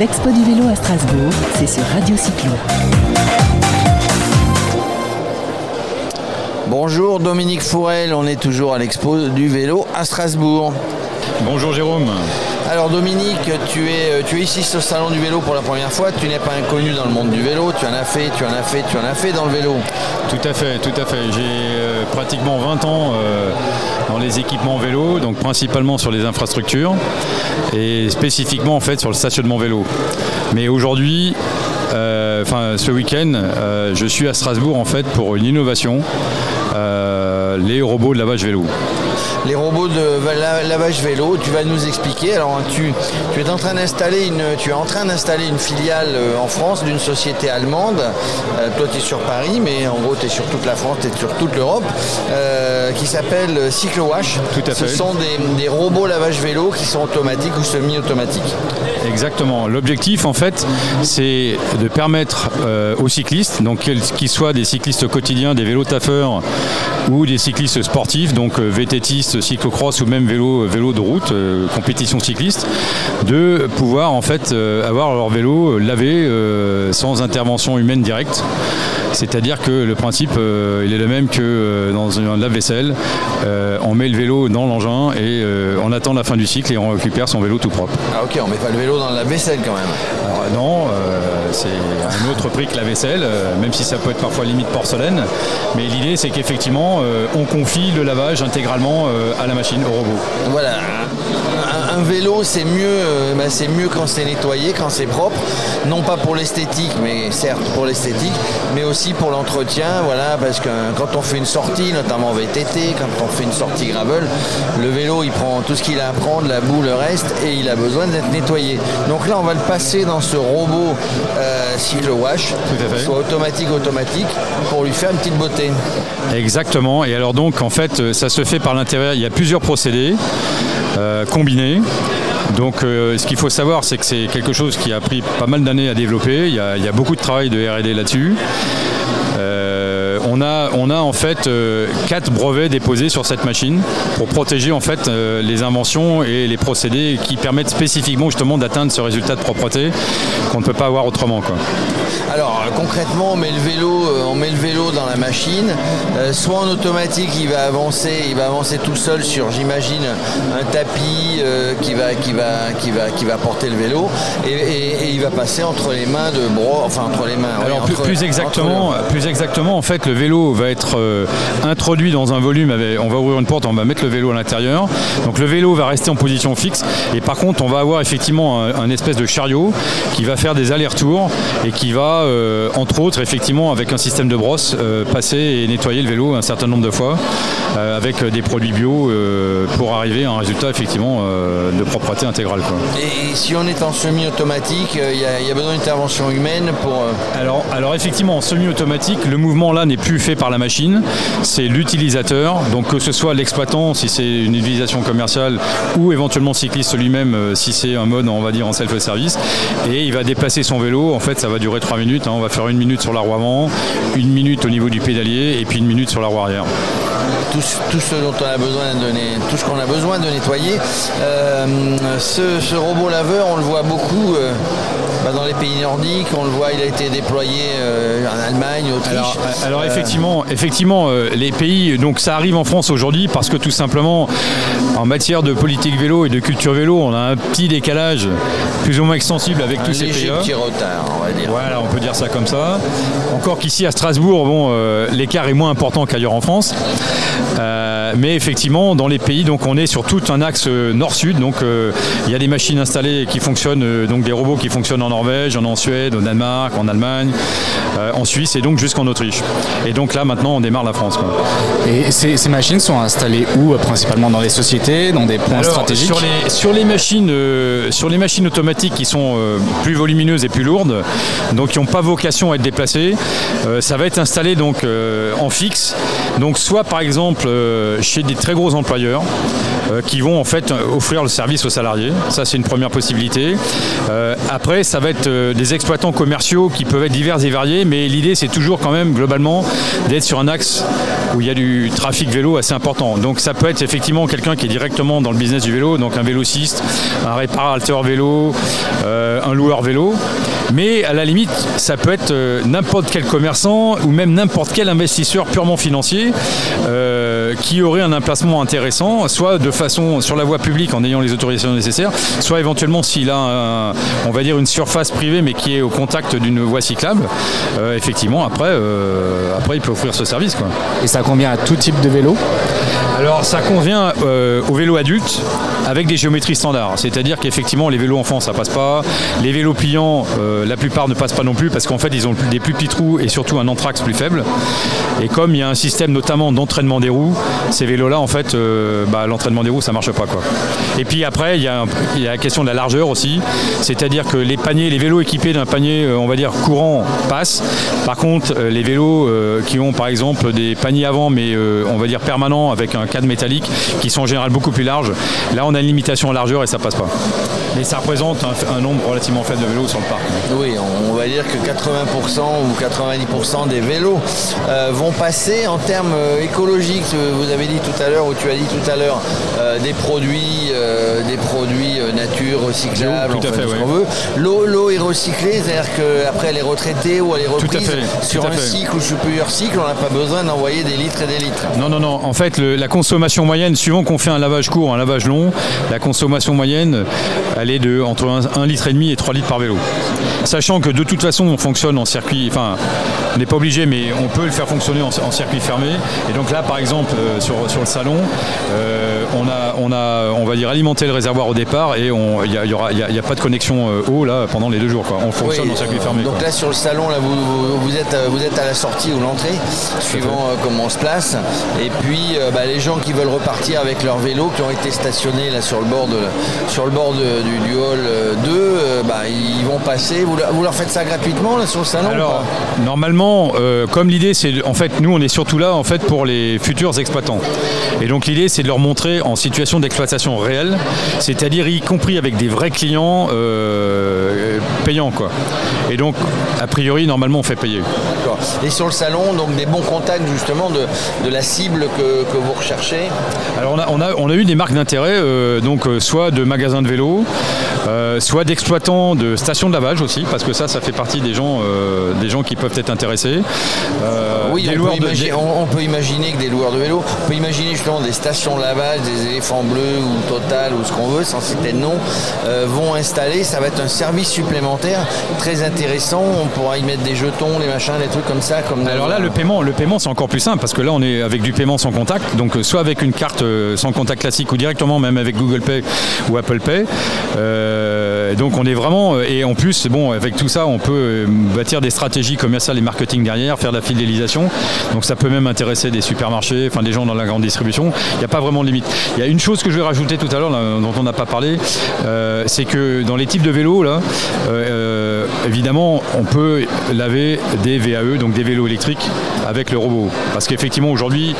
L'Expo du vélo à Strasbourg, c'est sur Radio Cyclo. Bonjour Dominique Fourel, on est toujours à l'Expo du vélo à Strasbourg. Bonjour Jérôme. Alors Dominique, tu es, euh, tu ici au salon du vélo pour la première fois, tu n'es pas inconnu dans le monde du vélo, tu en as fait, tu en as fait, tu en as fait dans le vélo. Tout à fait, tout à fait. J'ai euh, pratiquement 20 ans euh, dans les équipements vélo, donc principalement sur les infrastructures et spécifiquement en fait sur le stationnement vélo. Mais aujourd'hui, enfin ce week-end, je suis à Strasbourg en fait pour une innovation, les robots de lavage vélo les robots de lavage vélo. Tu vas nous expliquer. Alors tu, tu es en train d'installer une, tu es en train d'installer une filiale euh, en France d'une société allemande. Euh, toi tu es sur Paris, mais en gros tu es sur toute la France, tu es sur toute l'Europe, euh, qui s'appelle CycloWash. Tout à fait. Ce sont des, robots lavage vélo qui sont automatiques ou semi-automatiques. Exactement. L'objectif en fait, c'est de permettre aux cyclistes, donc qu'ils soient des cyclistes quotidiens, des vélos taffeurs ou des cyclistes sportifs, donc VTTistes cyclocross ou même vélo, de route, euh, compétition cycliste, de pouvoir en fait euh, avoir leur vélo lavé euh, sans intervention humaine directe. C'est-à-dire que le principe, il est le même que dans un lave-vaisselle. on met le vélo dans l'engin et on attend la fin du cycle et on récupère son vélo tout propre. Ah ok, on met pas le vélo dans la vaisselle quand même. Alors, non, c'est un autre prix que la vaisselle, même si ça peut être parfois limite porcelaine. Mais l'idée, c'est qu'effectivement, on confie le lavage intégralement à la machine, au robot. Voilà. Un, vélo, c'est mieux, euh, bah, c'est mieux quand c'est nettoyé, quand c'est propre. Non pas pour l'esthétique, mais certes pour l'esthétique, mais aussi pour l'entretien. Voilà, parce que quand on fait une sortie, notamment VTT, quand on fait une sortie gravel, le vélo, il prend tout ce qu'il a à prendre, la boue, le reste, et il a besoin d'être nettoyé. Donc là, on va le passer dans ce robot euh, cycle wash, soit automatique, automatique, pour lui faire une petite beauté. Exactement. Et alors donc, en fait, ça se fait par l'intérieur il y a plusieurs procédés euh, combinés. Donc euh, ce qu'il faut savoir, c'est que c'est quelque chose qui a pris pas mal d'années à développer. Il y, a, beaucoup de travail de RD là-dessus. Euh, on, a, on a en fait quatre brevets déposés sur cette machine pour protéger en fait les inventions et les procédés qui permettent spécifiquement justement d'atteindre ce résultat de propreté qu'on ne peut pas avoir autrement. Quoi. Alors concrètement, on met le vélo, euh, on met le vélo dans la machine. Euh, soit en automatique, il va avancer, il va avancer tout seul sur, j'imagine, un tapis euh, qui va, qui va, qui va, qui va porter le vélo, et, il va passer entre les mains de bro, enfin entre les mains. Alors plus, exactement, plus exactement, en fait, le vélo va être introduit dans un volume. on va ouvrir une porte, on va mettre le vélo à l'intérieur. Donc le vélo va rester en position fixe, et par contre, on va avoir effectivement un espèce de chariot qui va faire des allers-retours et qui va euh, entre autres, effectivement, avec un système de brosse, euh, passer et nettoyer le vélo un certain nombre de fois euh, avec des produits bio pour arriver à un résultat effectivement de propreté intégrale. Et si on est en semi-automatique, il y, a besoin d'intervention humaine pour... Alors, alors effectivement, en semi-automatique, le mouvement là n'est plus fait par la machine, c'est l'utilisateur, donc que ce soit l'exploitant si c'est une utilisation commerciale ou éventuellement cycliste lui-même si c'est un mode on va dire en self-service, et il va déplacer son vélo, en fait ça va durer 3 minutes Hein. On va faire une minute sur la roue avant, une minute au niveau du pédalier et puis une minute sur la roue arrière. Tout, ce dont on a besoin de tout ce qu'on a besoin de nettoyer. Euh, ce, robot laveur, on le voit beaucoup euh, bah, dans les pays nordiques. On le voit, il a été déployé euh, en Allemagne, Autriche. Alors, effectivement, effectivement, les pays, donc ça arrive en France aujourd'hui parce que tout simplement, en matière de politique vélo et de culture vélo, on a un petit décalage plus ou moins extensible avec tous ces pays. Un petit retard, on va dire. Voilà, on peut dire ça comme ça. Encore qu'ici à Strasbourg, bon, euh, l'écart est moins important qu'ailleurs en France. Euh, mais effectivement, dans les pays, donc on est sur tout un axe euh, nord-sud. Donc il y a des machines installées qui fonctionnent, donc des robots qui fonctionnent en Norvège, en Suède, au Danemark, en Allemagne, en Suisse et donc jusqu'en Autriche. Et donc là maintenant on démarre la France. Et ces, machines sont installées où Principalement dans les sociétés, dans des points stratégiques sur les, sur les machines, sur les machines automatiques qui sont plus volumineuses et plus lourdes, donc qui n'ont pas vocation à être déplacées, ça va être installé donc en fixe. Donc soit par exemple euh, chez des très gros employeurs euh, qui vont en fait offrir le service aux salariés. Ça c'est une première possibilité. Euh, après ça va être des exploitants commerciaux qui peuvent être divers et variés, mais l'idée c'est toujours quand même globalement d'être sur un axe où il y a du trafic vélo assez important. Donc ça peut être effectivement quelqu'un qui est directement dans le business du vélo, donc un vélociste, un réparateur vélo, euh, un loueur vélo. Mais à la limite, ça peut être euh, n'importe quel commerçant ou même n'importe quel investisseur purement financier euh, qui un emplacement intéressant, soit de façon sur la voie publique en ayant les autorisations nécessaires, soit éventuellement s'il a, un- on va dire, une surface privée mais qui est au contact d'une voie cyclable. euh, effectivement, après, euh, après, il peut offrir ce service. Quoi. Et ça convient à tout type de vélo? Alors ça convient euh, aux vélos adultes avec des géométries standards. C'est-à-dire qu'effectivement les vélos enfants ça passe pas. Les vélos pliants, euh, la plupart ne passent pas non plus parce qu'en fait ils ont des plus petits trous et surtout un anthrax plus faible. Et comme il y a un système notamment d'entraînement des roues, ces vélos-là en fait euh, bah, l'entraînement des roues ça marche pas quoi. Et puis après il y, a la question de la largeur aussi. C'est-à-dire que les paniers, les vélos équipés d'un panier euh, on va dire courant passent. Par contre les vélos qui ont par exemple des paniers avant mais on va dire permanents avec un cadre métallique qui sont en général beaucoup plus larges. Là, on a limitation en largeur et ça passe pas. Mais ça représente un, un nombre relativement faible de vélos sur le parc. Oui, on va dire que 80% ou 90% des vélos euh, vont passer en termes euh, écologiques. Vous avez dit tout à l'heure, ou tu as dit tout à l'heure, euh, des produits, euh, des produits nature recyclables, tout à fait, ce ouais. qu'on veut. L'eau, l'eau est recyclée, c'est-à-dire qu'après elle est retraitée ou elle est à reprise fait, sur tout à un fait. cycle ou sur plusieurs cycles. On n'a pas besoin d'envoyer des litres et des litres. Non, non, non. En fait, le- la consommation moyenne, suivant qu'on fait un lavage court ou un lavage long, la consommation moyenne, elle de entre 1,5 litre et demi et 3 litres par vélo. Sachant que de toute façon, on fonctionne en circuit, enfin, on n'est pas obligé, mais on peut le faire fonctionner en, en circuit fermé. Et donc là, par exemple, euh, sur, sur le salon, euh, on, a, on a, on va dire, alimenté le réservoir au départ et on- il n'y a, y aura- y a- il y a pas de connexion euh, eau là pendant les deux jours. Quoi. On fonctionne Oui, en circuit fermé. Donc quoi. là sur le salon, là, vous, vous- êtes, vous êtes à la sortie ou l'entrée, suivant comment on se place. Et puis bah, les gens qui veulent repartir avec leur vélo, qui ont été stationnés là sur le bord, de, sur le bord de- du, du hall euh, 2, euh, bah, ils vont passer. Vous, leur- vous leur faites ça gratuitement là sur le salon Alors, normalement, euh, comme l'idée, c'est en fait, nous, on est surtout là en fait pour les futurs exploitants. Et donc l'idée, c'est de leur montrer en situation d'exploitation réelle, c'est-à-dire y compris avec des vrais clients euh, payants, quoi. Et donc, a priori, normalement, on fait payer. D'accord. Et sur le salon, donc des bons contacts justement de, de la cible que, que vous recherchez. Alors on a, on a, on a eu des marques d'intérêt, euh, donc soit de magasins de vélos, euh, soit d'exploitants de stations de lavage aussi, parce que ça, ça fait partie des gens, euh, des gens qui peuvent être intéressés. Euh, Oui, des on peut, de- imaginer, des- on- on peut imaginer que des loueurs de vélo, on peut imaginer justement des stations de lavage, des éléphants bleus ou Total ou ce qu'on veut, sans citer de nom, vont installer. Ça va être un service supplémentaire très intéressant. On pourra y mettre des jetons, des machins, des trucs comme ça. Comme Alors là, le paiement, le paiement, c'est encore plus simple parce que là, on est avec du paiement sans contact, donc soit avec une carte sans contact classique ou directement même avec Google Pay ou Apple Pay. Euh, donc on est vraiment euh, et en plus, bon, avec tout ça, on peut euh, bâtir des stratégies commerciales et marketing derrière, faire de la fidélisation. Donc ça peut même intéresser des supermarchés, enfin des gens dans la grande distribution. Il n'y a pas vraiment de limite. Il y a une chose que je vais rajouter tout à l'heure, dont on n'a pas parlé, c'est que dans les types de vélos, là, évidemment, on peut laver des VAE, donc des vélos électriques, avec le robot. Parce qu'effectivement, aujourd'hui,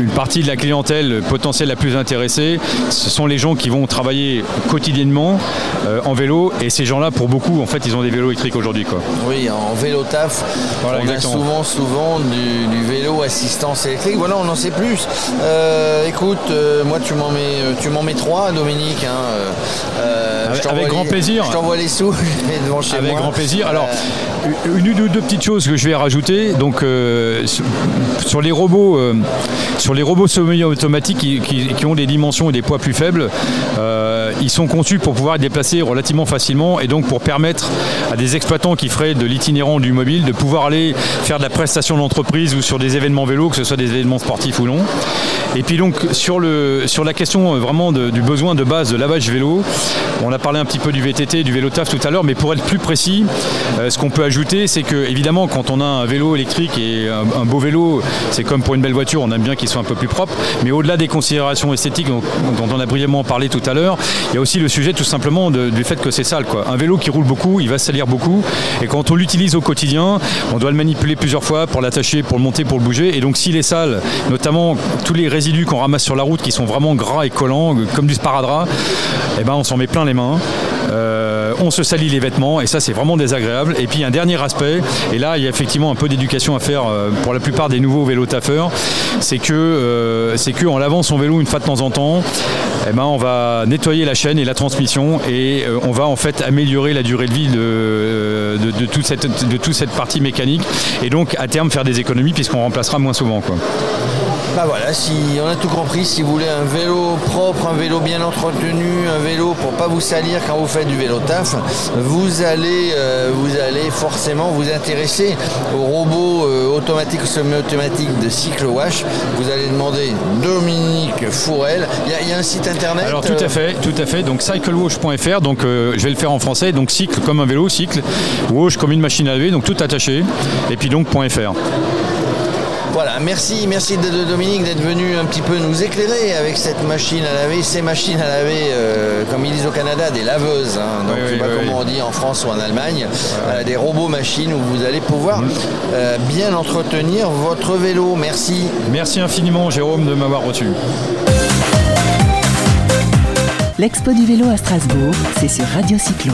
une partie de la clientèle potentielle la plus intéressée, ce sont les gens qui vont travailler quotidiennement euh, en vélo. Et ces gens-là, pour beaucoup, en fait, ils ont des vélos électriques aujourd'hui. quoi. Oui, en vélo taf, Voilà, on exactement. a souvent, souvent du, du vélo assistance électrique. Voilà, on en sait plus. Euh, écoute, euh, moi tu m'en mets, tu m'en mets trois, Dominique. hein, Avec- je t'envoie avec grand les- plaisir. Je t'envoie les sous, devant chez Avec moi. grand plaisir. Alors, une ou deux petites choses que je vais rajouter. Donc, sur- les robots, sur les robots semi-automatiques qui, ont des dimensions et des poids plus faibles, euh, ils sont conçus pour pouvoir être déplacés relativement facilement et donc pour permettre à des exploitants qui feraient de l'itinérant du mobile de pouvoir aller faire de la prestation d'entreprise ou sur des événements vélo, que ce soit des événements sportifs ou non. Et puis donc sur, le, sur la question euh, vraiment du besoin de base de lavage vélo, on a parlé un petit peu du VTT, du vélo taf tout à l'heure, mais pour être plus précis, euh, ce qu'on peut ajouter, c'est que évidemment quand on a un vélo électrique et un, beau vélo, c'est comme pour une belle voiture, on aime bien qu'il soit un peu plus propre, mais au-delà des considérations esthétiques dont on a brièvement parlé tout à l'heure, il y a aussi le sujet tout simplement du fait que c'est sale. Un vélo qui roule beaucoup, il va salir beaucoup, et quand on l'utilise au quotidien, on doit le manipuler plusieurs fois pour l'attacher, pour le monter, pour le bouger, et donc s'il est sale, notamment tous les résidus qu'on ramasse sur la route qui sont vraiment gras et collants, comme du sparadrap, eh ben on s'en met plein les mains. Euh, on se salit les vêtements et ça c'est vraiment désagréable. Et puis un dernier aspect, et là il y a effectivement un peu d'éducation à faire euh, pour la plupart des nouveaux vélos taffeurs, c'est que euh, c'est lavant son vélo une fois de temps en temps, eh ben, on va nettoyer la chaîne et la transmission et euh, on va en fait améliorer la durée de vie de, de, toute, cette, de toute cette partie mécanique et donc à terme faire des économies puisqu'on remplacera moins souvent. Quoi. Bah voilà, si on a tout compris, si vous voulez un vélo propre, un vélo bien entretenu, un vélo pour pas vous salir quand vous faites du vélo taf, vous allez, euh, vous allez forcément vous intéresser au robot euh, automatique ou semi-automatique de Cycle Wash. Vous allez demander Dominique Fourel. Il y, a un site internet. Alors tout à euh, fait, tout à fait. Donc cyclewash.fr. Donc je vais le faire en français. Donc cycle comme un vélo, cycle, wash comme une machine à laver, donc tout attaché. Et puis donc .fr. Voilà, merci, merci de, Dominique d'être venu un petit peu nous éclairer avec cette machine à laver, ces machines à laver, euh, comme ils disent au Canada, des laveuses. Hein. donc je sais pas comment on dit en France ou en Allemagne, des robots machines où vous allez pouvoir mm. euh, bien entretenir votre vélo. Merci. Merci infiniment Jérôme de m'avoir reçu. L'expo du vélo à Strasbourg, c'est sur Radio Cyclo.